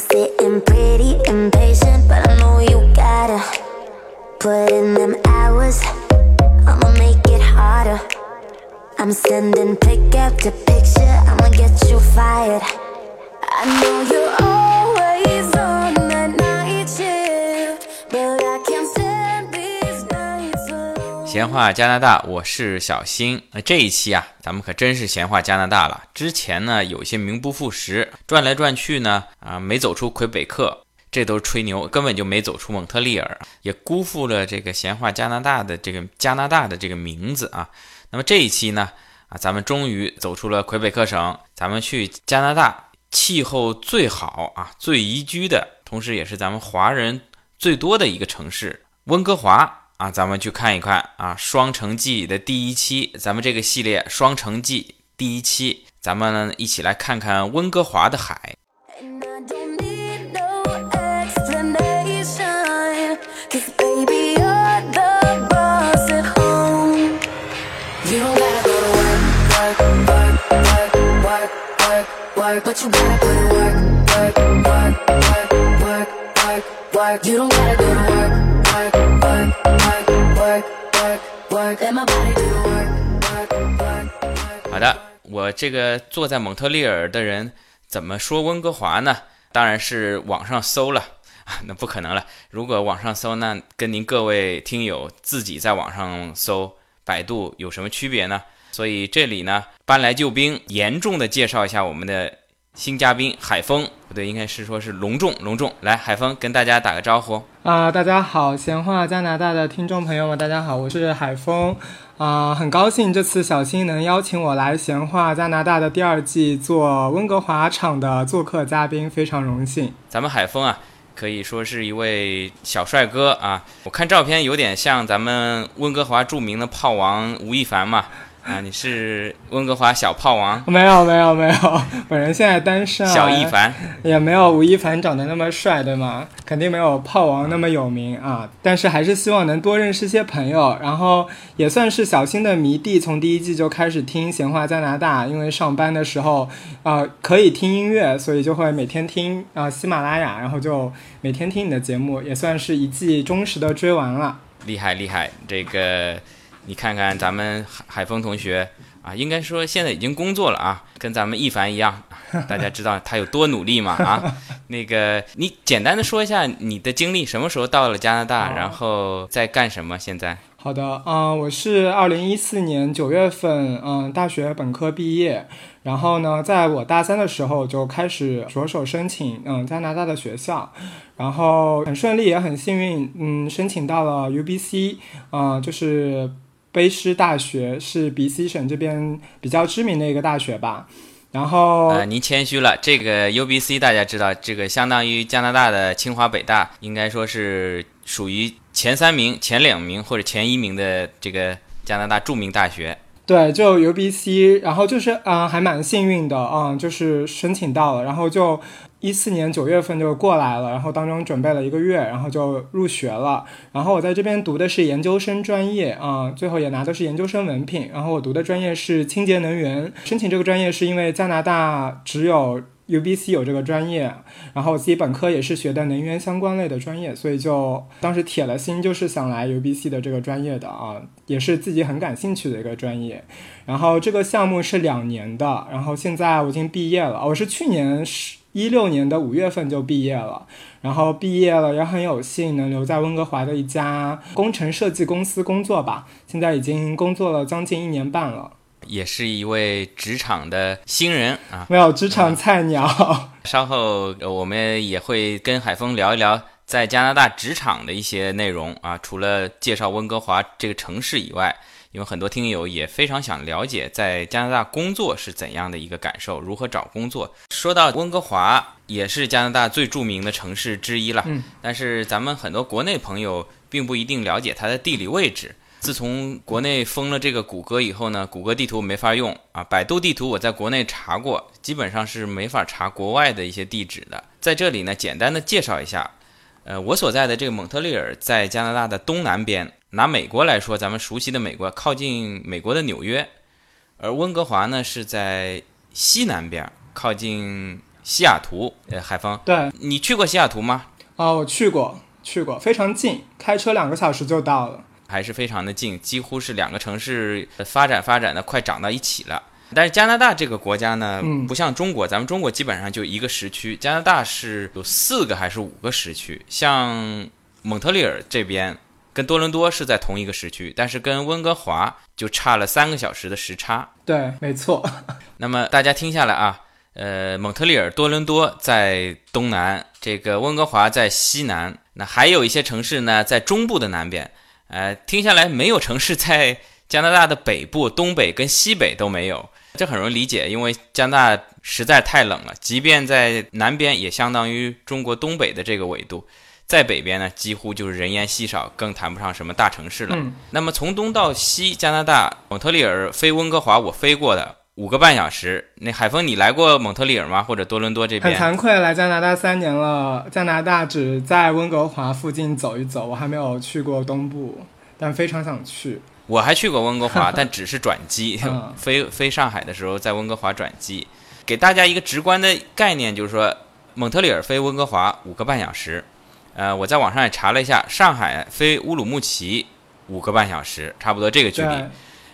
sitting pretty impatient, but I know you gotta put in them hours. I'ma make it harder. I'm sending pick after picture, I'ma get you fired. I know you're 闲话加拿大，我是小新。那这一期啊，咱们可真是闲话加拿大了。之前呢，有些名不副实，转来转去呢，啊，没走出魁北克，这都是吹牛，根本就没走出蒙特利尔，也辜负了这个闲话加拿大的这个加拿大的这个名字啊。那么这一期呢，啊，咱们终于走出了魁北克省，咱们去加拿大气候最好啊、最宜居的，同时也是咱们华人最多的一个城市——温哥华。啊，咱们去看一看啊，《双城记》的第一期，咱们这个系列《双城记》第一期，咱们一起来看看温哥华的海。You don't gotta go to 好的，我这个坐在蒙特利尔的人怎么说温哥华呢？当然是网上搜了啊，那不可能了。如果网上搜，那跟您各位听友自己在网上搜百度有什么区别呢？所以这里呢，搬来救兵，严重的介绍一下我们的新嘉宾海峰，不对，应该是说是隆重隆重。来，海峰跟大家打个招呼。啊、大家好，闲话加拿大的听众朋友们，大家好，我是海峰。啊、很高兴这次小新能邀请我来闲话加拿大的第二季做温哥华场的做客嘉宾，非常荣幸。咱们海峰啊，可以说是一位小帅哥啊。我看照片有点像咱们温哥华著名的炮王吴亦凡嘛。啊，你是温哥华小炮王 没有没有没有，本人现在单身啊，小一凡。也没有吴亦凡长得那么帅，对吗？肯定没有炮王那么有名啊。但是还是希望能多认识些朋友，然后也算是小新的迷弟，从第一季就开始听闲话加拿大，因为上班的时候，呃，可以听音乐，所以就会每天听啊、喜马拉雅，然后就每天听你的节目，也算是一季忠实的追完了。厉害厉害，这个你看看咱们海海峰同学啊，应该说现在已经工作了啊，跟咱们一凡一样，大家知道他有多努力嘛啊？那个你简单的说一下你的经历，什么时候到了加拿大，然后在干什么？现在好的，嗯、我是二零一四年九月份，嗯、大学本科毕业，然后呢，在我大三的时候就开始着手申请，嗯、加拿大的学校，然后很顺利，也很幸运，嗯，申请到了 UBC，呃，就是卑诗大学，是 BC 省这边比较知名的一个大学吧。然后，呃，您谦虚了。这个 UBC 大家知道，这个相当于加拿大的清华、北大，应该说是属于前三名、前两名或者前一名的这个加拿大著名大学。对，就 UBC，然后就是嗯、呃还蛮幸运的，嗯，就是申请到了，然后就一四年九月份就过来了，然后当中准备了一个月，然后就入学了。然后我在这边读的是研究生专业，啊、最后也拿的是研究生文凭。然后我读的专业是清洁能源，申请这个专业是因为加拿大只有 UBC 有这个专业，然后我自己本科也是学的能源相关类的专业，所以就当时铁了心就是想来 UBC 的这个专业的啊，也是自己很感兴趣的一个专业。然后这个项目是两年的，然后现在我已经毕业了，我是去年十一六年的五月份就毕业了，然后毕业了也很有幸能留在温哥华的一家工程设计公司工作吧，现在已经工作了将近一年半了，也是一位职场的新人啊。没有职场菜鸟。稍后呃我们也会跟海峰聊一聊在加拿大职场的一些内容啊。除了介绍温哥华这个城市以外，因为很多听友也非常想了解在加拿大工作是怎样的一个感受，如何找工作。说到温哥华，也是加拿大最著名的城市之一了。嗯但是咱们很多国内朋友并不一定了解它的地理位置。自从国内封了这个谷歌以后呢，谷歌地图没法用啊。百度地图我在国内查过，基本上是没法查国外的一些地址的。在这里呢，简单的介绍一下，呃，我所在的这个蒙特利尔在加拿大的东南边。拿美国来说，咱们熟悉的美国靠近美国的纽约，而温哥华呢是在西南边，靠近西雅图。呃，海峰，对，你去过西雅图吗？啊，我去过，去过，非常近，开车两个小时就到了。还是非常的近，几乎是两个城市发展发展的快长到一起了。但是加拿大这个国家呢，嗯不像中国，咱们中国基本上就一个时区，加拿大是有四个还是五个时区。像蒙特利尔这边跟多伦多是在同一个时区，但是跟温哥华就差了三个小时的时差。对，没错。那么大家听下来啊，呃，蒙特利尔、多伦多在东南，这个温哥华在西南，那还有一些城市呢在中部的南边。呃，听下来没有城市在加拿大的北部、东北跟西北都没有，这很容易理解，因为加拿大实在太冷了，即便在南边也相当于中国东北的这个纬度，在北边呢几乎就是人烟稀少，更谈不上什么大城市了。嗯那么从东到西，加拿大蒙特利尔飞温哥华，我飞过的五个半小时。那海峰，你来过蒙特利尔吗？或者多伦多这边很边？惭愧，来加拿大三年了，加拿大只在温哥华附近走一走，我还没有去过东部，但非常想去。我还去过温哥华，但只是转机嗯，飞飞上海的时候在温哥华转机。给大家一个直观的概念，就是说蒙特利尔飞温哥华五个半小时。呃，我在网上也查了一下，上海飞乌鲁木齐五个半小时，差不多这个距离。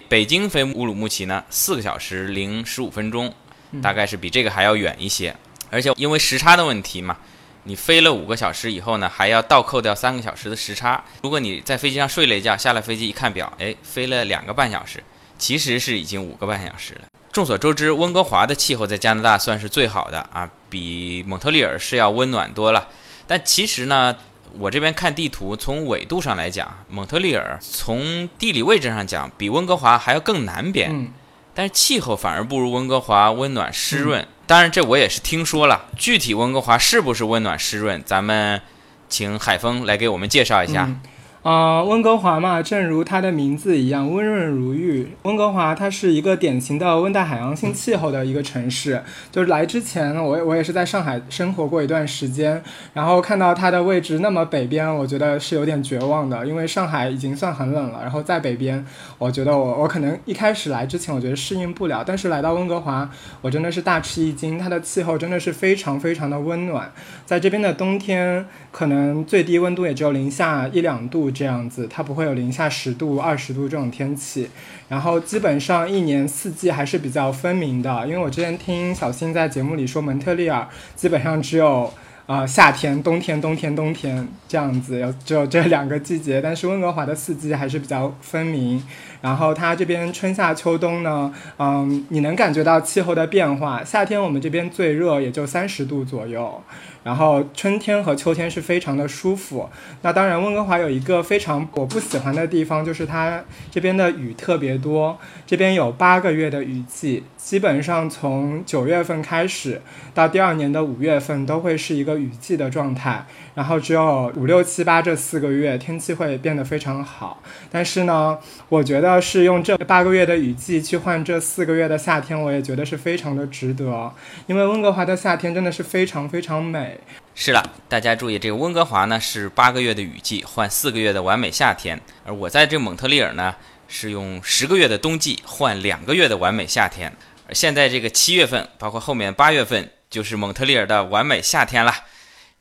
北京飞乌鲁木齐呢，四个小时零十五分钟，嗯大概是比这个还要远一些。而且因为时差的问题嘛，你飞了五个小时以后呢，还要倒扣掉三个小时的时差。如果你在飞机上睡了一觉，下了飞机一看表，哎，飞了两个半小时，其实是已经五个半小时了。众所周知，温哥华的气候在加拿大算是最好的啊，比蒙特利尔是要温暖多了。但其实呢，我这边看地图，从纬度上来讲，蒙特利尔从地理位置上讲，比温哥华还要更南边。嗯，但是气候反而不如温哥华温暖湿润。当然，这我也是听说了，具体温哥华是不是温暖湿润，咱们请海峰来给我们介绍一下。嗯呃，温哥华嘛，正如它的名字一样，温润如玉。温哥华它是一个典型的温带海洋性气候的一个城市。就是来之前，我我也是在上海生活过一段时间，然后看到它的位置那么北边，我觉得是有点绝望的，因为上海已经算很冷了，然后在北边，我觉得我我可能一开始来之前，我觉得适应不了，但是来到温哥华，我真的是大吃一惊，它的气候真的是非常非常的温暖，在这边的冬天。可能最低温度也只有零下一两度这样子，它不会有零下十度、二十度这种天气。然后基本上一年四季还是比较分明的，因为我之前听小新在节目里说，蒙特利尔基本上只有呃夏天、冬天、冬天、冬天这样子，有只有这两个季节。但是温哥华的四季还是比较分明。然后它这边春夏秋冬呢，嗯，你能感觉到气候的变化。夏天我们这边最热也就三十度左右。然后春天和秋天是非常的舒服。那当然，温哥华有一个非常我不喜欢的地方，就是它这边的雨特别多。这边有八个月的雨季，基本上从九月份开始到第二年的五月份都会是一个雨季的状态。然后只有五六七八这四个月天气会变得非常好。但是呢，我觉得是用这八个月的雨季去换这四个月的夏天，我也觉得是非常的值得。因为温哥华的夏天真的是非常非常美。是了，大家注意，这个温哥华呢是八个月的雨季换四个月的完美夏天，而我在这蒙特利尔呢是用十个月的冬季换两个月的完美夏天。而现在这个七月份，包括后面八月份，就是蒙特利尔的完美夏天了。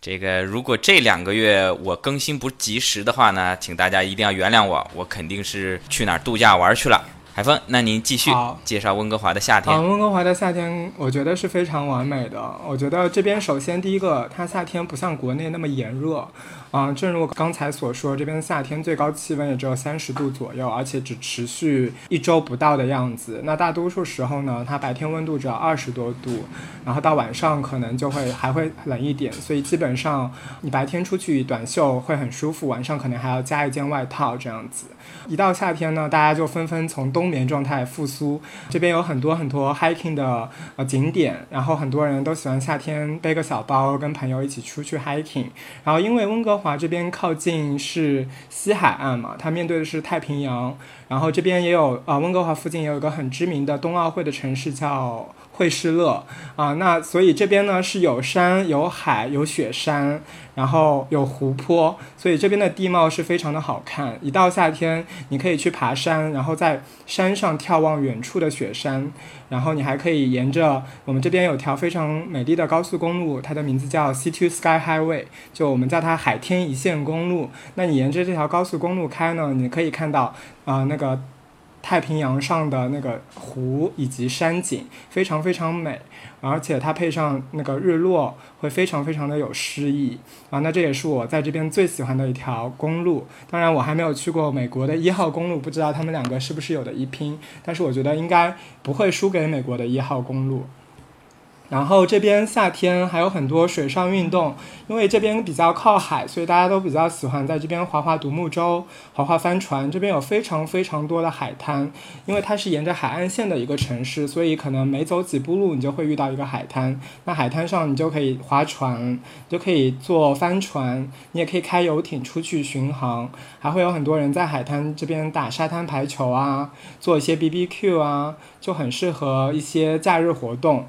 这个如果这两个月我更新不及时的话呢，请大家一定要原谅我，我肯定是去哪儿度假玩去了。海峰，那您继续介绍温哥华的夏天。啊，温哥华的夏天我觉得是非常完美的。我觉得这边首先第一个，它夏天不像国内那么炎热，啊、正如我刚才所说，这边夏天最高气温也只有三十度左右，而且只持续一周不到的样子。那大多数时候呢，它白天温度只要二十多度，然后到晚上可能就会还会冷一点，所以基本上你白天出去短袖会很舒服，晚上可能还要加一件外套这样子。一到夏天呢，大家就纷纷从冬眠状态复苏。这边有很多很多 hiking 的呃景点，然后很多人都喜欢夏天背个小包，跟朋友一起出去 hiking。然后因为温哥华这边靠近是西海岸嘛，它面对的是太平洋，然后这边也有啊温哥华附近也有一个很知名的冬奥会的城市叫。惠士勒啊，那所以这边呢是有山有海有雪山，然后有湖泊，所以这边的地貌是非常的好看。一到夏天，你可以去爬山，然后在山上眺望远处的雪山，然后你还可以沿着我们这边有条非常美丽的高速公路，它的名字叫 C to Sky Highway，就我们叫它海天一线公路。那你沿着这条高速公路开呢，你可以看到啊、那个太平洋上的那个湖以及山景，非常非常美。而且它配上那个日落，会非常非常的有诗意啊。那这也是我在这边最喜欢的一条公路。当然，我还没有去过美国的一号公路，不知道他们两个是不是有的一拼。但是我觉得应该不会输给美国的一号公路。然后这边夏天还有很多水上运动，因为这边比较靠海，所以大家都比较喜欢在这边划划独木舟、划划帆船。这边有非常非常多的海滩，因为它是沿着海岸线的一个城市，所以可能每走几步路你就会遇到一个海滩。那海滩上你就可以划船，就可以坐帆船，你也可以开游艇出去巡航，还会有很多人在海滩这边打沙滩排球啊，做一些 BBQ 啊，就很适合一些假日活动。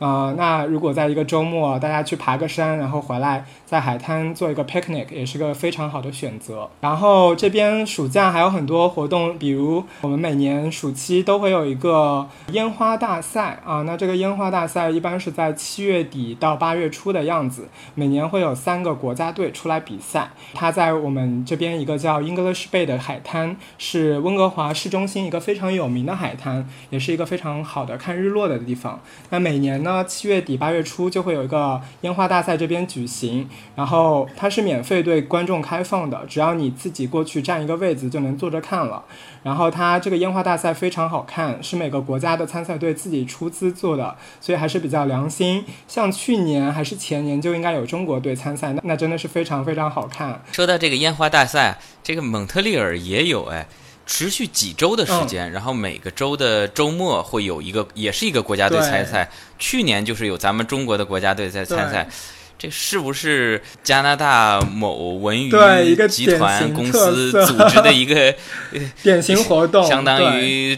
呃，那如果在一个周末，大家去爬个山，然后回来在海滩做一个 picnic，也是个非常好的选择。然后这边暑假还有很多活动，比如我们每年暑期都会有一个烟花大赛啊。那这个烟花大赛一般是在七月底到八月初的样子，每年会有三个国家队出来比赛。它在我们这边一个叫 English Bay 的海滩，是温哥华市中心一个非常有名的海滩，也是一个非常好的看日落的地方。那每年呢，七月底八月初就会有一个烟花大赛这边举行，然后它是免费对观众开放的，只要你自己过去占一个位子就能坐着看了。然后它这个烟花大赛非常好看，是每个国家的参赛队自己出资做的，所以还是比较良心。像去年还是前年就应该有中国队参赛，那那真的是非常非常好看。说到这个烟花大赛，这个蒙特利尔也有哎，持续几周的时间，然后每个周的周末会有一个，也是一个国家队参赛。去年就是有咱们中国的国家队在参赛。这是不是加拿大某文娱集团公司组织的一个 典型活动，相当于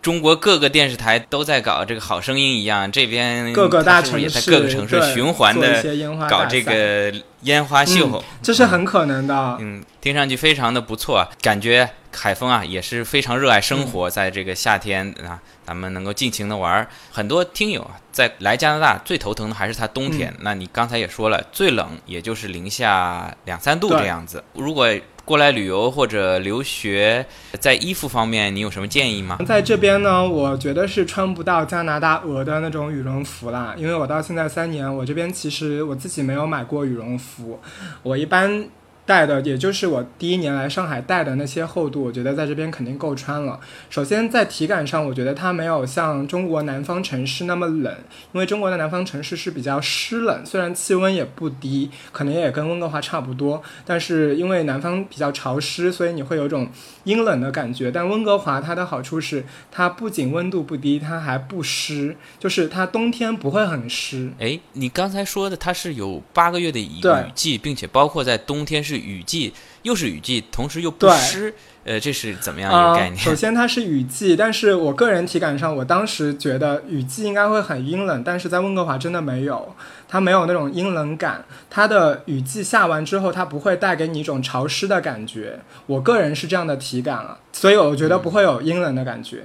中国各个电视台都在搞这个好声音一样，这边各个大城市也在各个城市循环的搞这个烟花秀。这是很可能的。嗯，听上去非常的不错啊，感觉海峰啊也是非常热爱生嗯活，在这个夏天啊，咱们能够尽情的玩儿。很多听友啊，在来加拿大最头疼的还是它冬天。嗯那你刚才也说了，最冷也就是零下两三度对这样子。如果过来旅游或者留学，在衣服方面你有什么建议吗？在这边呢，我觉得是穿不到加拿大鹅的那种羽绒服啦，因为我到现在三年，我这边其实我自己没有买过羽绒服，我一般带的也就是我第一年来上海带的那些厚度，我觉得在这边肯定够穿了。首先在体感上，我觉得它没有像中国南方城市那么冷，因为中国的南方城市是比较湿冷，虽然气温也不低，可能也跟温哥华差不多，但是因为南方比较潮湿，所以你会有种阴冷的感觉。但温哥华它的好处是，它不仅温度不低，它还不湿，就是它冬天不会很湿。哎，你刚才说的它是有八个月的雨季，并且包括在冬天是雨季，又是雨季，同时又不对湿，呃，这是怎么样一啊、个概念？首先它是雨季，但是我个人体感上，我当时觉得雨季应该会很阴冷，但是在温哥华真的没有，它没有那种阴冷感。它的雨季下完之后，它不会带给你一种潮湿的感觉。我个人是这样的体感啊，所以我觉得不会有阴冷的感觉。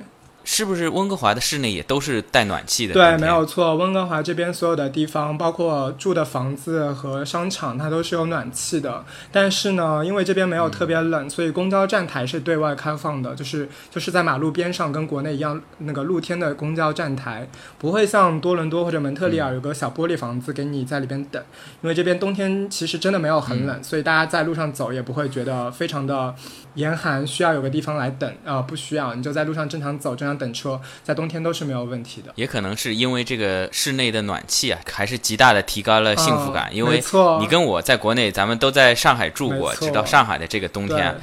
是不是温哥华的室内也都是带暖气的？对，没有错。温哥华这边所有的地方，包括住的房子和商场，它都是有暖气的。但是呢，因为这边没有特别冷，所以公交站台是对外开放的，就是就是在马路边上，跟国内一样，那个露天的公交站台，不会像多伦多或者蒙特利尔有个小玻璃房子给你在里边等。因为这边冬天其实真的没有很冷，所以大家在路上走也不会觉得非常的严寒，需要有个地方来等啊、不需要，你就在路上正常走，正常等车，在冬天都是没有问题的。也可能是因为这个室内的暖气啊，还是极大的提高了幸福感。嗯因为错你跟我在国内，咱们都在上海住过，知道上海的这个冬天啊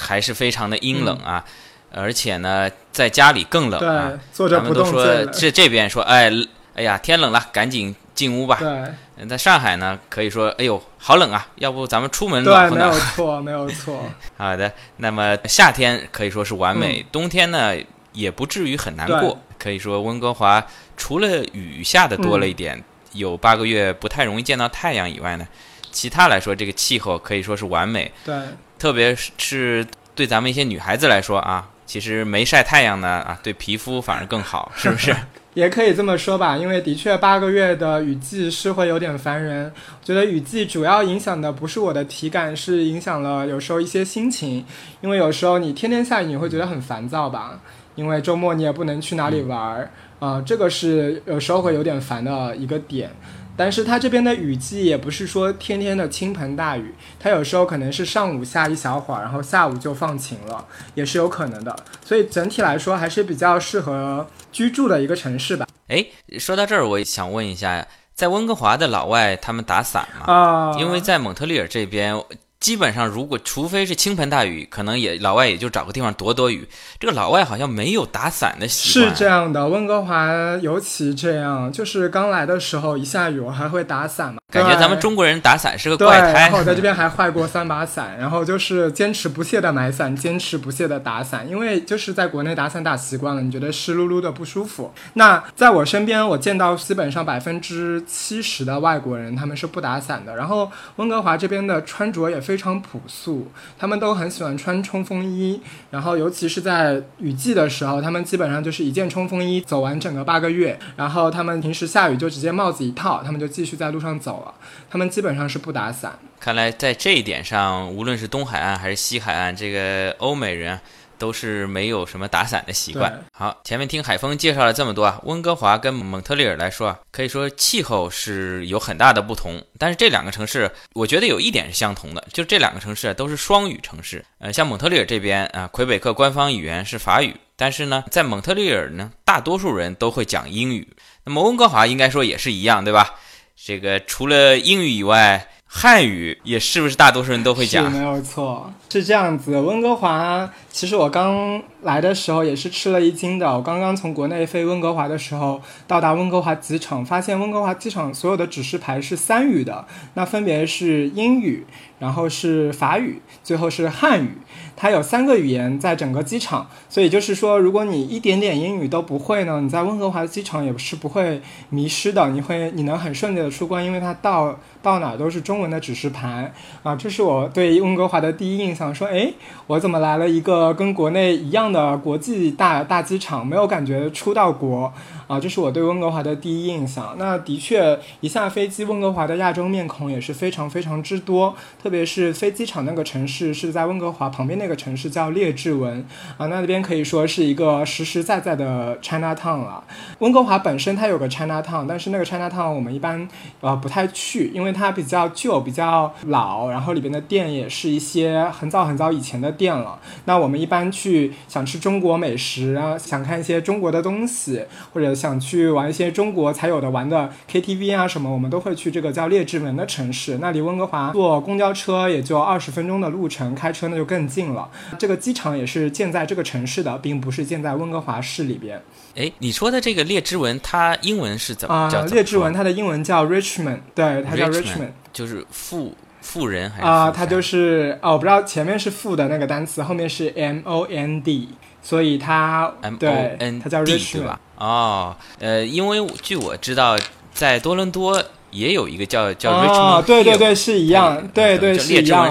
还是非常的阴冷啊，而且呢，在家里更冷啊对。，坐着咱们都说不动。这这边说，哎哎呀，天冷了，赶紧进屋吧。对在上海呢，可以说，哎呦，好冷啊，要不咱们出门对，暖和没有。错，没有错。好的，那么夏天可以说是完美，嗯冬天呢也不至于很难过。可以说温哥华除了雨下的多了一点，有八个月不太容易见到太阳以外呢，其他来说，这个气候可以说是完美。对，特别是对咱们一些女孩子来说啊，其实没晒太阳呢啊，对皮肤反而更好，是不是？也可以这么说吧，因为的确八个月的雨季是会有点烦人。觉得雨季主要影响的不是我的体感，是影响了有时候一些心情。因为有时候你天天下雨，你会觉得很烦躁吧？因为周末你也不能去哪里玩儿，啊、这个是有时候会有点烦的一个点。但是它这边的雨季也不是说天天的倾盆大雨，它有时候可能是上午下一小会儿，然后下午就放晴了，也是有可能的。所以整体来说还是比较适合居住的一个城市吧。诶，说到这儿，我也想问一下，在温哥华的老外他们打伞吗？啊、因为在蒙特利尔这边，基本上如果除非是倾盆大雨，可能也老外也就找个地方躲躲雨。这个老外好像没有打伞的习惯是。这样的，温哥华尤其这样，就是刚来的时候一下雨我还会打伞嘛，感觉咱们中国人打伞是个，怪胎然后。我在这边还坏过三把伞，然后就是坚持不懈的买伞，坚持不懈的打伞，因为就是在国内打伞打习惯了，你觉得湿漉漉的不舒服。那在我身边，我见到基本上百分之七十的外国人他们是不打伞的，然后温哥华这边的穿着也非非常朴素，他们都很喜欢穿冲锋衣，然后尤其是在雨季的时候，他们基本上就是一件冲锋衣走完整个八个月，然后他们平时下雨就直接帽子一套，他们就继续在路上走了，他们基本上是不打伞。看来在这一点上，无论是东海岸还是西海岸，这个欧美人都是没有什么打伞的习惯。好，前面听海峰介绍了这么多啊，温哥华跟蒙特利尔来说啊，可以说气候是有很大的不同，但是这两个城市，我觉得有一点是相同的，就这两个城市啊都是双语城市。呃，像蒙特利尔这边啊，魁北克官方语言是法语，但是呢，在蒙特利尔呢，大多数人都会讲英语。那么温哥华应该说也是一样，对吧？这个除了英语以外，汉语也是不是大多数人都会讲？没有错，是这样子。温哥华，其实我刚来的时候也是吃了一惊的。我刚刚从国内飞温哥华的时候，到达温哥华机场，发现温哥华机场所有的指示牌是三语的，那分别是英语，然后是法语，最后是汉语。它有三个语言在整个机场，所以就是说，如果你一点点英语都不会呢，你在温哥华的机场也是不会迷失的，你会你能很顺利的出关，因为它到到哪儿都是中文的指示牌啊。这是我对温哥华的第一印象，说，诶，我怎么来了一个跟国内一样的国际大大机场，没有感觉出到国啊？这是我对温哥华的第一印象。那的确，一下飞机，温哥华的亚洲面孔也是非常非常之多，特别是飞机场那个城市是在温哥华旁边那个城市叫列治文啊，那边可以说是一个实实在在的 China Town 了。温哥华本身它有个 China Town，但是那个 China Town 我们一般呃不太去，因为它比较旧、比较老，然后里边的店也是一些很早很早以前的店了。那我们一般去想吃中国美食啊，想看一些中国的东西，或者想去玩一些中国才有的玩的 KTV 啊什么，我们都会去这个叫列治文的城市。那离温哥华坐公交车也就二十分钟的路程，开车那就更近了。这个机场也是建在这个城市的，并不是建在温哥华市里边。哎，你说的这个列支文，它英文是怎么啊、叫？列治文它的英文叫 Richmond，对，它叫 Richmond 就是富富人还是啊、富它就是哦，我不知道前面是富的那个单词，后面是 M O N D，所以它 M O 对 N 它叫 Richmond？哦，呃，因为据我知道，在多伦多也有一个叫叫 Richmond，哦，对对对，是一样，对对一样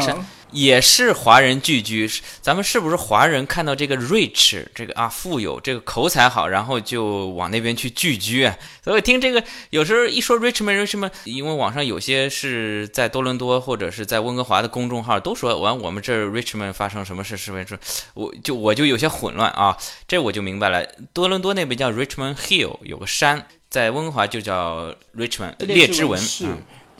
也是华人聚居，是咱们是不是华人看到这个 rich 这个啊富有，这个口才好，然后就往那边去聚居啊？所以听这个有时候一说 Richmond Richmond，因为网上有些是在多伦多或者是在温哥华的公众号都说完我们这儿 Richmond 发生什么事，是不是？我就我就有些混乱啊，这我就明白了。多伦多那边叫 Richmond Hill，有个山，在温哥华就叫 Richmond 列治文。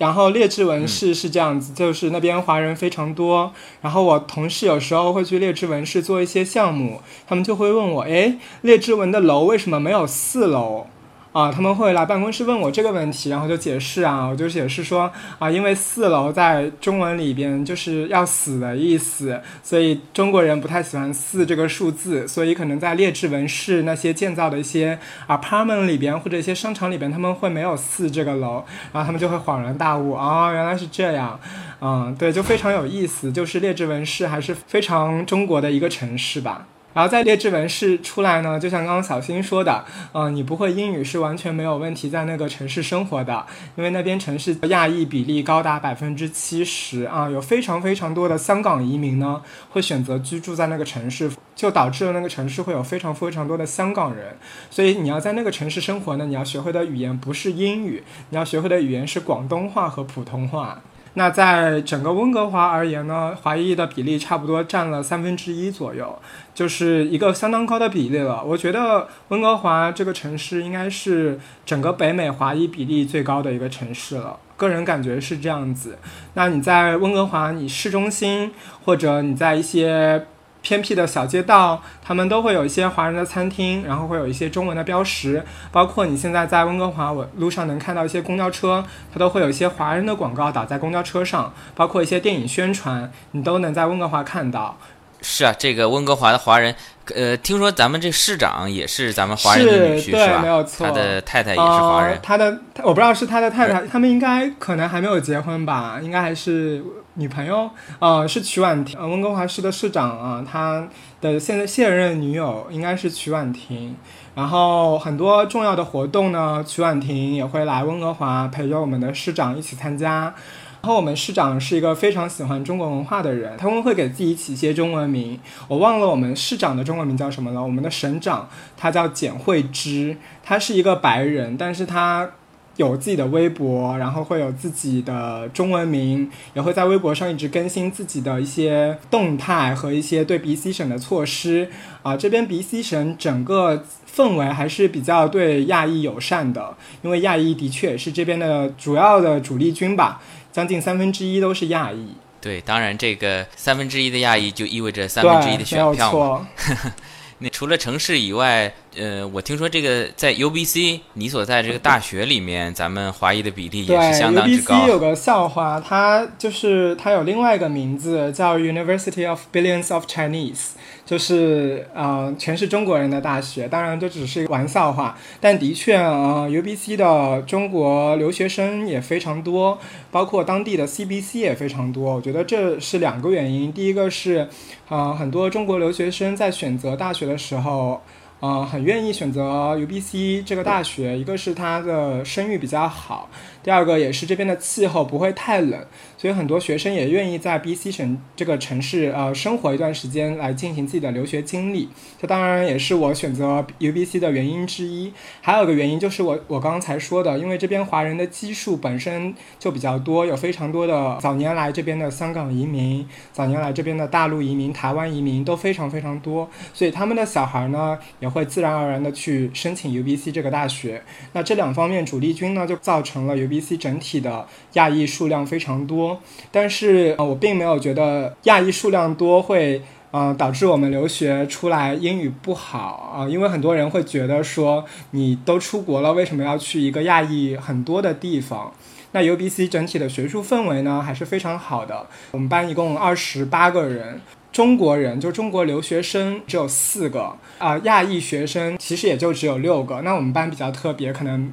然后列治文市是这样子，就是那边华人非常多。然后我同事有时候会去列治文市做一些项目，他们就会问我，哎，列治文的楼为什么没有四楼？啊，他们会来办公室问我这个问题，然后就解释啊，我就解释说啊，因为四楼在中文里边就是要死的意思，所以中国人不太喜欢四这个数字，所以可能在列治文市那些建造的一些 apartment 里边或者一些商场里边，他们会没有四这个楼，然后他们就会恍然大悟啊，原来是这样，嗯，对，就非常有意思，就是列治文市还是非常中国的一个城市吧。然后在列治文市出来呢，就像刚刚小新说的，嗯、你不会英语是完全没有问题在那个城市生活的，因为那边城市亚裔比例高达百分之七十啊，有非常非常多的香港移民呢会选择居住在那个城市，就导致了那个城市会有非常非常多的香港人，所以你要在那个城市生活呢，你要学会的语言不是英语，你要学会的语言是广东话和普通话。那在整个温哥华而言呢，华裔的比例差不多占了三分之一左右，就是一个相当高的比例了。我觉得温哥华这个城市应该是整个北美华裔比例最高的一个城市了，个人感觉是这样子。那你在温哥华，你市中心或者你在一些偏僻的小街道，他们都会有一些华人的餐厅，然后会有一些中文的标识，包括你现在在温哥华，我路上能看到一些公交车，它都会有一些华人的广告打在公交车上，包括一些电影宣传，你都能在温哥华看到。是啊，这个温哥华的华人，呃，听说咱们这市长也是咱们华人的女婿是对吧？没有错他的太太也是华人呃。他的我不知道是他的太太，他们应该可能还没有结婚吧，应该还是女朋友。呃，是曲婉婷，呃，温哥华市的市长啊、他的现在现任女友应该是曲婉婷。然后很多重要的活动呢，曲婉婷也会来温哥华陪着我们的市长一起参加。然后我们市长是一个非常喜欢中国文化的人，他们会给自己起一些中文名。我忘了我们市长的中文名叫什么了。我们的省长他叫简慧芝，他是一个白人，但是他有自己的微博，然后会有自己的中文名，也会在微博上一直更新自己的一些动态和一些对 BC 省的措施。啊，这边 BC 省整个氛围还是比较对亚裔友善的，因为亚裔的确是这边的主要的主力军吧，将近三分之一都是亚裔。对，当然这个三分之一的亚裔就意味着三分之一的对，没有选票嘛。错。那除了城市以外，呃，我听说这个在 UBC 你所在这个大学里面，咱们华裔的比例也是相当之高，UBC。有个校花，她就是她有另外一个名字叫 University of Billions of Chinese，就是呃全是中国人的大学。当然这只是一个玩笑话，但的确呃 UBC 的中国留学生也非常多，包括当地的 CBC 也非常多。我觉得这是两个原因，第一个是呃很多中国留学生在选择大学的时候。呃，很愿意选择 UBC 这个大学，一个是它的声誉比较好，第二个也是这边的气候不会太冷，所以很多学生也愿意在 BC 省这个城市呃生活一段时间来进行自己的留学经历。这当然也是我选择 UBC 的原因之一。还有一个原因就是我我刚才说的，因为这边华人的基数本身就比较多，有非常多的早年来这边的香港移民，早年来这边的大陆移民、台湾移民都非常非常多，所以他们的小孩呢也会自然而然的去申请 UBC 这个大学。那这两方面主力军呢，就造成了 UBC BC 整体的亚裔数量非常多。但是呃，我并没有觉得亚裔数量多会。呃，导致我们留学出来英语不好啊、因为很多人会觉得说，你都出国了，为什么要去一个亚裔很多的地方？那 UBC 整体的学术氛围呢，还是非常好的。我们班一共二十八个人，中国人就中国留学生只有四个，啊、亚裔学生其实也就只有六个。那我们班比较特别，可能。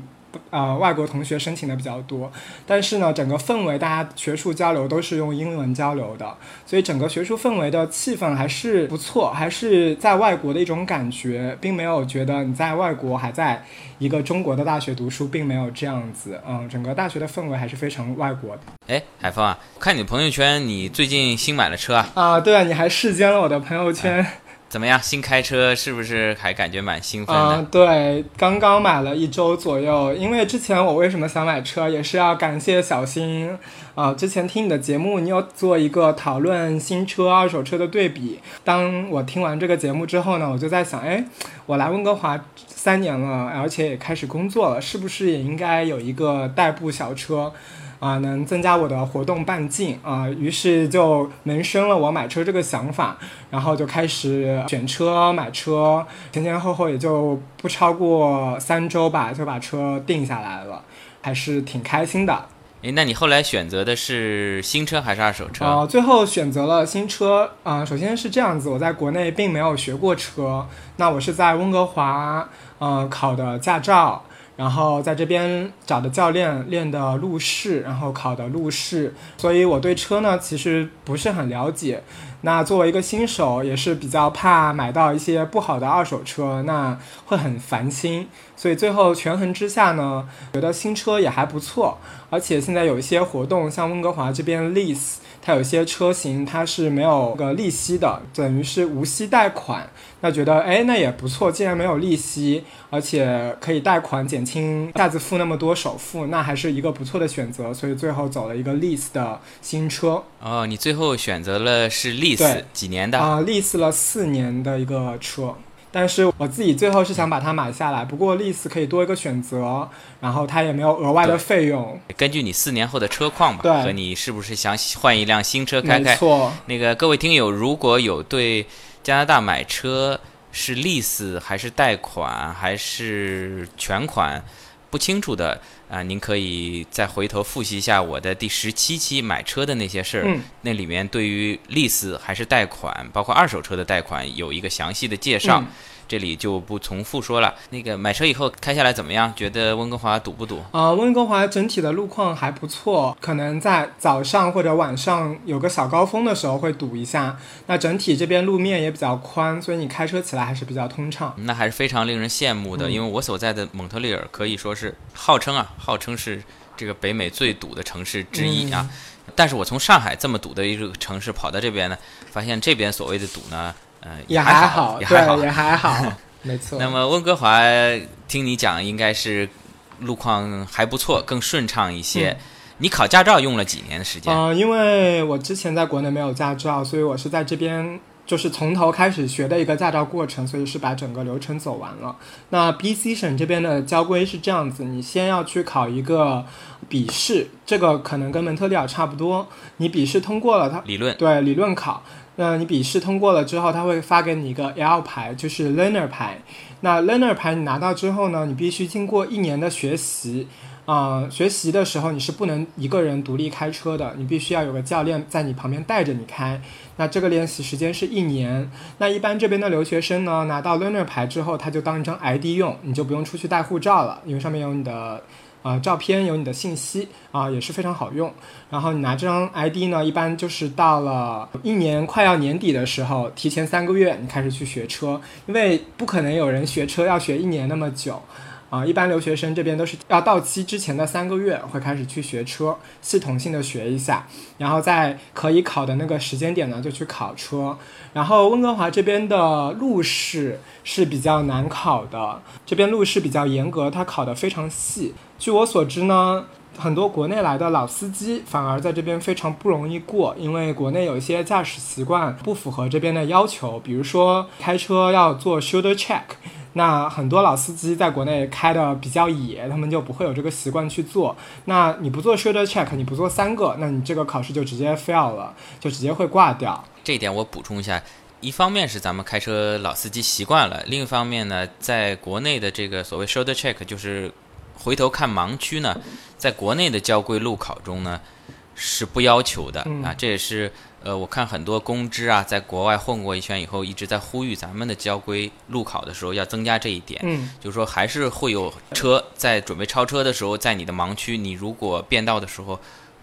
呃，外国同学申请的比较多，但是呢，整个氛围大家学术交流都是用英文交流的，所以整个学术氛围的气氛还是不错，还是在外国的一种感觉，并没有觉得你在外国还在一个中国的大学读书，并没有这样子。嗯，整个大学的氛围还是非常外国的。哎，海峰啊，看你朋友圈，你最近新买了车啊？啊，对啊，你还视奸了我的朋友圈。怎么样？新开车是不是还感觉蛮兴奋的？嗯，对，刚刚买了一周左右。因为之前我为什么想买车，也是要感谢小新。啊、之前听你的节目，你有做一个讨论新车、二手车的对比。当我听完这个节目之后呢，我就在想，哎，我来温哥华三年了，而且也开始工作了，是不是也应该有一个代步小车？啊，能增加我的活动半径啊，于是就萌生了我买车这个想法，然后就开始选车、买车，前前后后也就不超过三周吧，就把车定下来了，还是挺开心的。诶，那你后来选择的是新车还是二手车？呃，最后选择了新车。啊、首先是这样子，我在国内并没有学过车，那我是在温哥华，呃，考的驾照。然后在这边找的教练练的路试，然后考的路试，所以我对车呢其实不是很了解。那作为一个新手，也是比较怕买到一些不好的二手车，那会很烦心。所以最后权衡之下呢，觉得新车也还不错，而且现在有一些活动，像温哥华这边 lease，它有些车型它是没有个利息的，等于是无息贷款。那觉得哎，那也不错，既然没有利息，而且可以贷款减轻一下子付那么多首付，那还是一个不错的选择。所以最后走了一个 lease 的新车。哦，你最后选择了是 lease 几年的？啊、利 lease 了四年的一个车，但是我自己最后是想把它买下来。不过 lease 可以多一个选择，然后它也没有额外的费用。根据你四年后的车况吧，对和你是不是想换一辆新车开开？没错，那个各位听友，如果有对加拿大买车是 lease 还是贷款还是全款不清楚的啊、您可以再回头复习一下我的第十七期买车的那些事儿，嗯。那里面对于 lease 还是贷款，包括二手车的贷款有一个详细的介绍。嗯这里就不重复说了。那个买车以后开下来怎么样？觉得温哥华堵不堵？呃，温哥华整体的路况还不错，可能在早上或者晚上有个小高峰的时候会堵一下。那整体这边路面也比较宽，所以你开车起来还是比较通畅。那还是非常令人羡慕的，嗯因为我所在的蒙特利尔可以说是号称啊，号称是这个北美最堵的城市之一啊。嗯但是我从上海这么堵的一个城市跑到这边呢，发现这边所谓的堵呢，呃，也还好，也还好对，。也还好，没错。那么温哥华听你讲，应该是路况还不错，更顺畅一些。嗯你考驾照用了几年的时间？呃，因为我之前在国内没有驾照，所以我是在这边就是从头开始学的一个驾照过程，所以是把整个流程走完了。那 BC 省这边的交规是这样子，你先要去考一个笔试，这个可能跟蒙特利尔差不多。你笔试通过了，它理论对理论考。那你笔试通过了之后，他会发给你一个 L 牌，就是 Learner 牌。那 Learner 牌你拿到之后呢，你必须经过一年的学习。啊、学习的时候你是不能一个人独立开车的，你必须要有个教练在你旁边带着你开。那这个练习时间是一年。那一般这边的留学生呢，拿到 Learner 牌之后，他就当一张 ID 用，你就不用出去带护照了，因为上面有你的啊照片，有你的信息啊、也是非常好用。然后你拿这张 ID 呢，一般就是到了一年快要年底的时候，提前三个月你开始去学车，因为不可能有人学车要学一年那么久。啊，一般留学生这边都是要到期之前的三个月会开始去学车，系统性的学一下，然后在可以考的那个时间点呢就去考车。然后温哥华这边的路试是比较难考的，这边路试比较严格，它考得非常细。据我所知呢，很多国内来的老司机反而在这边非常不容易过，因为国内有一些驾驶习惯不符合这边的要求，比如说开车要做 shoulder check。那很多老司机在国内开的比较野，他们就不会有这个习惯去做。那你不做 shoulder check，你不做三个，那你这个考试就直接 fail 了，就直接会挂掉。这一点我补充一下，一方面是咱们开车老司机习惯了，另一方面呢，在国内的这个所谓 shoulder check，就是回头看盲区呢，在国内的交规路考中呢是不要求的、嗯啊，这也是呃，我看很多公知啊，在国外混过一圈以后，一直在呼吁咱们的交规路考的时候要增加这一点。嗯，就是说，还是会有车在准备超车的时候，在你的盲区，你如果变道的时候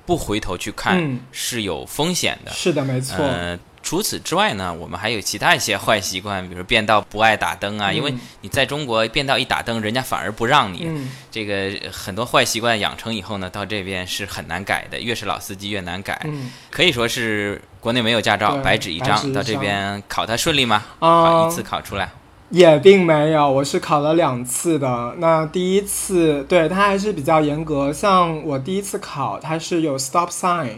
不回头去看，嗯是有风险的。是的，没错。呃，除此之外呢，我们还有其他一些坏习惯，比如变道不爱打灯啊，因为嗯你在中国变道一打灯，人家反而不让你。嗯，这个很多坏习惯养成以后呢，到这边是很难改的，越是老司机越难改。嗯，可以说是国内没有驾照，白纸一张。到这边考它顺利吗？啊、考一次考出来。也并没有，我是考了两次的。那第一次对它还是比较严格，像我第一次考，它是有 stop sign，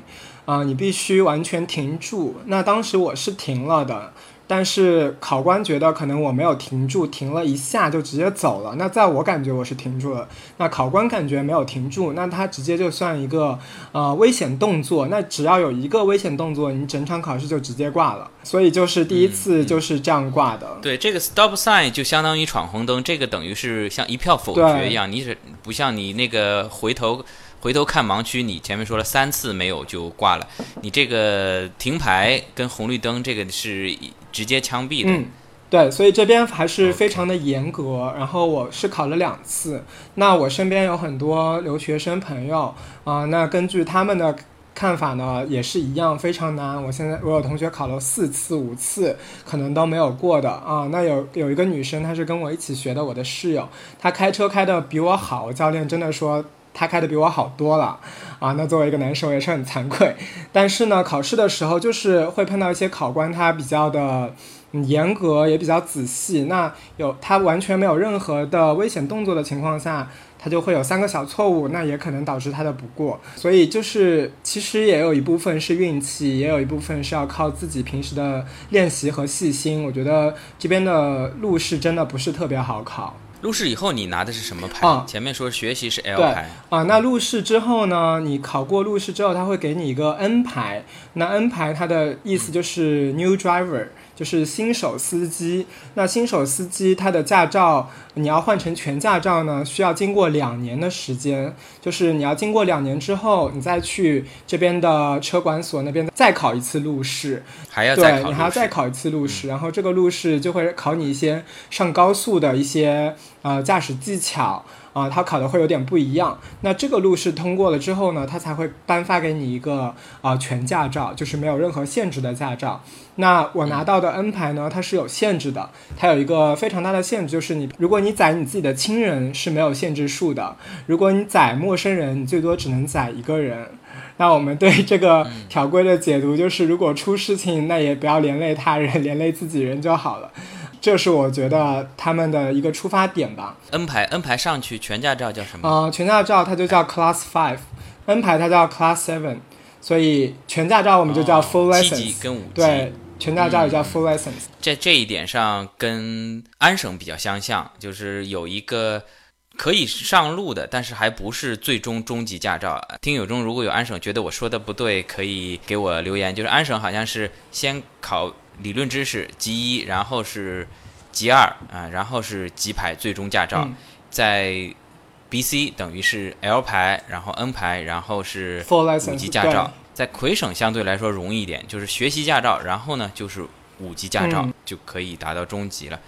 啊、你必须完全停住。那当时我是停了的，但是考官觉得可能我没有停住，停了一下就直接走了。那在我感觉我是停住了，那考官感觉没有停住，那他直接就算一个呃危险动作。那只要有一个危险动作，你整场考试就直接挂了。所以就是第一次就是这样挂的。对，这个 stop sign 就相当于闯红灯，这个等于是像一票否决一样，你是不像你那个回头回头看盲区，你前面说了三次没有就挂了，你这个停牌跟红绿灯这个是直接枪毙的。嗯，对，所以这边还是非常的严格。然后我是考了两次，那我身边有很多留学生朋友啊、那根据他们的看法呢，也是一样非常难。我现在我有同学考了四次、五次，可能都没有过的啊。那有有一个女生，她是跟我一起学的，我的室友，她开车开的比我好，教练真的说他开的比我好多了啊。那作为一个男生，我也是很惭愧。但是呢，考试的时候就是会碰到一些考官，他比较的。嗯严格也比较仔细，那有他完全没有任何的危险动作的情况下，他就会有三个小错误，那也可能导致他的不过。所以就是其实也有一部分是运气，也有一部分是要靠自己平时的练习和细心。我觉得这边的路试真的不是特别好考。入试以后你拿的是什么牌？啊前面说学习是 L 牌，啊，那入试之后呢？你考过入试之后，他会给你一个 N 牌。那 N 牌它的意思就是 New Driver，就是新手司机。那新手司机他的驾照你要换成全驾照呢，需要经过两年的时间。就是你要经过两年之后，你再去这边的车管所那边再考一次路试。还要再对你还要再考一次路试，然后这个路试就会考你一些上高速的一些呃驾驶技巧啊、它考的会有点不一样。那这个路试通过了之后呢，它才会颁发给你一个啊、全驾照，就是没有任何限制的驾照。那我拿到的 N 牌呢，它是有限制的，它有一个非常大的限制，就是你如果你载你自己的亲人是没有限制数的，如果你载陌生人，你最多只能载一个人。那我们对这个条规的解读就是，如果出事情，那也不要连累他人，连累自己人就好了。这是我觉得他们的一个出发点吧。N 牌 N 牌上去全驾照叫什么？呃，全驾照它就叫 Class Five，N 牌它叫 Class Seven，所以全驾照我们就叫哦 Full 七级 License。跟五级。对，全驾照也叫 Full License。在这一点上跟安省比较相像，就是有一个可以上路的，但是还不是最终终极驾照。听友中如果有安省觉得我说的不对，可以给我留言。就是安省好像是先考理论知识级一，然后是级二啊、然后是级牌最终驾照，嗯在 BC 等于是 L 牌，然后 N 牌，然后是五级驾照。在魁省相对来说容易一点，就是学习驾照，然后呢就是五级驾照、嗯就可以达到中级了，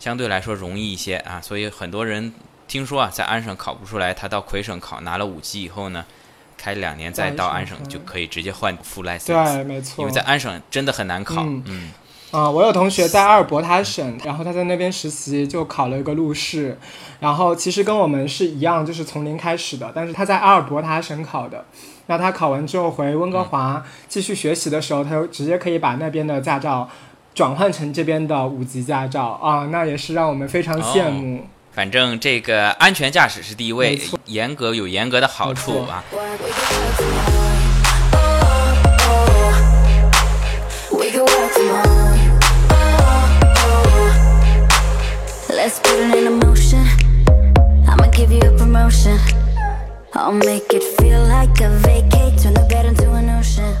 相对来说容易一些啊。所以很多人听说啊，在安省考不出来，他到魁省考拿了五级以后呢，开两年再到安省嗯就可以直接换 full license，对，没错。因为在安省真的很难考。嗯嗯啊、我有同学在阿尔伯塔省，然后他在那边实习，就考了一个路试，然后其实跟我们是一样，就是从零开始的，但是他在阿尔伯塔省考的。那他考完之后回温哥华继续学习的时候，他就直接可以把那边的驾照转换成这边的五级驾照啊，那也是让我们非常羡慕。反正这个安全驾驶是第一位，严格有严格的好处啊。We can work tomorrow. Let's put it in motion. I'ma give you a promotion. I'll make it feel like a vacate. Turn the bed into an ocean.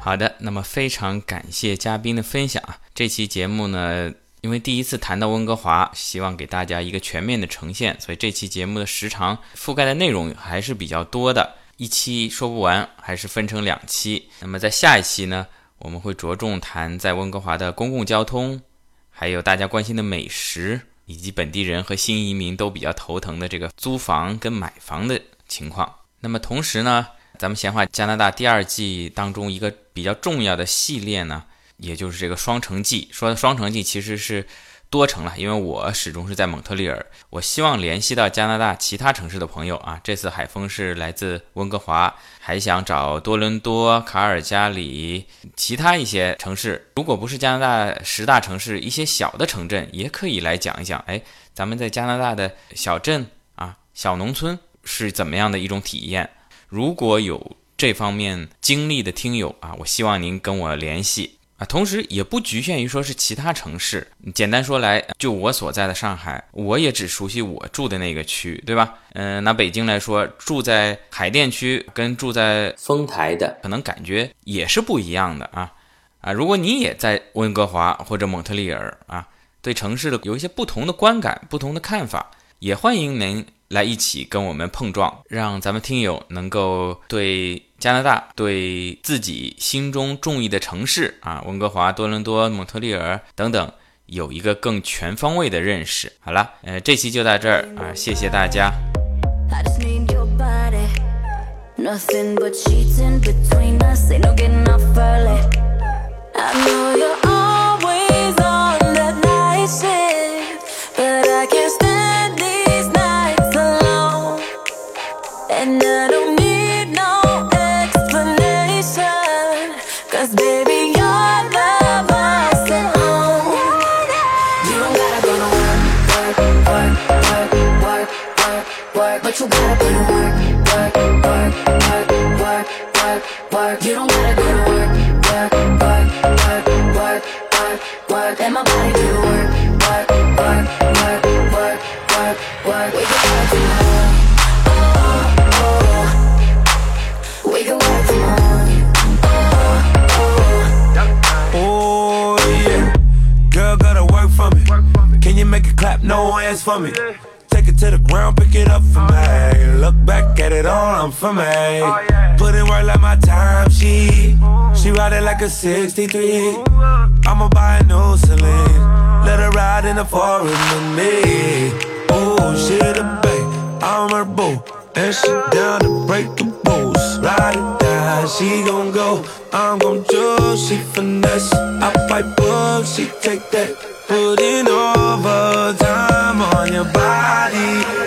好的，那么非常感谢嘉宾的分享啊！这期节目呢，因为第一次谈到温哥华，希望给大家一个全面的呈现，所以这期节目的时长覆盖的内容还是比较多的，一期说不完，还是分成两期。那么在下一期呢，我们会着重谈在温哥华的公共交通，还有大家关心的美食，以及本地人和新移民都比较头疼的这个租房跟买房的情况。那么同时呢，咱们闲话加拿大第二季当中一个比较重要的系列呢，也就是这个双城记。说的双城记其实是多城了，因为我始终是在蒙特利尔，我希望联系到加拿大其他城市的朋友啊。这次海峰是来自温哥华，还想找多伦多、卡尔加里其他一些城市。如果不是加拿大十大城市，一些小的城镇也可以来讲一讲。哎，咱们在加拿大的小镇啊、小农村是怎么样的一种体验？如果有这方面经历的听友啊，我希望您跟我联系啊。同时也不局限于说是其他城市，简单说来，就我所在的上海，我也只熟悉我住的那个区，对吧？嗯、拿北京来说，住在海淀区跟住在丰台的，可能感觉也是不一样的啊啊！如果你也在温哥华或者蒙特利尔啊，对城市的有一些不同的观感、不同的看法，也欢迎您来一起跟我们碰撞，让咱们听友能够对加拿大、对自己心中中意的城市啊，温哥华、多伦多、蒙特利尔等等，有一个更全方位的认识。好了，呃，这期就到这儿啊，谢谢大家。I just but you gotta put in work, work, work, work, work, work, work. You don't gotta go to work, work, work, work, work, work, work. Let my body do the work, work, work, work, work, work, work. We can work from home. Oh, oh. We can work from home. Oh, oh. Oh yeah, girl gotta work for me. Can you make it clap? No hands for me. It up for me. Look back at it all, I'm for me. Put in work like my time she. She ride it like a 63. I'ma buy a new Celine. Let her ride in the forest with me. Oh, she the babe, I'm her boo. And she down to break the rules. Ride it down, she gon' go. I'm gon' choose, she finesse. I fight book, she take that. Put in overtime on your body.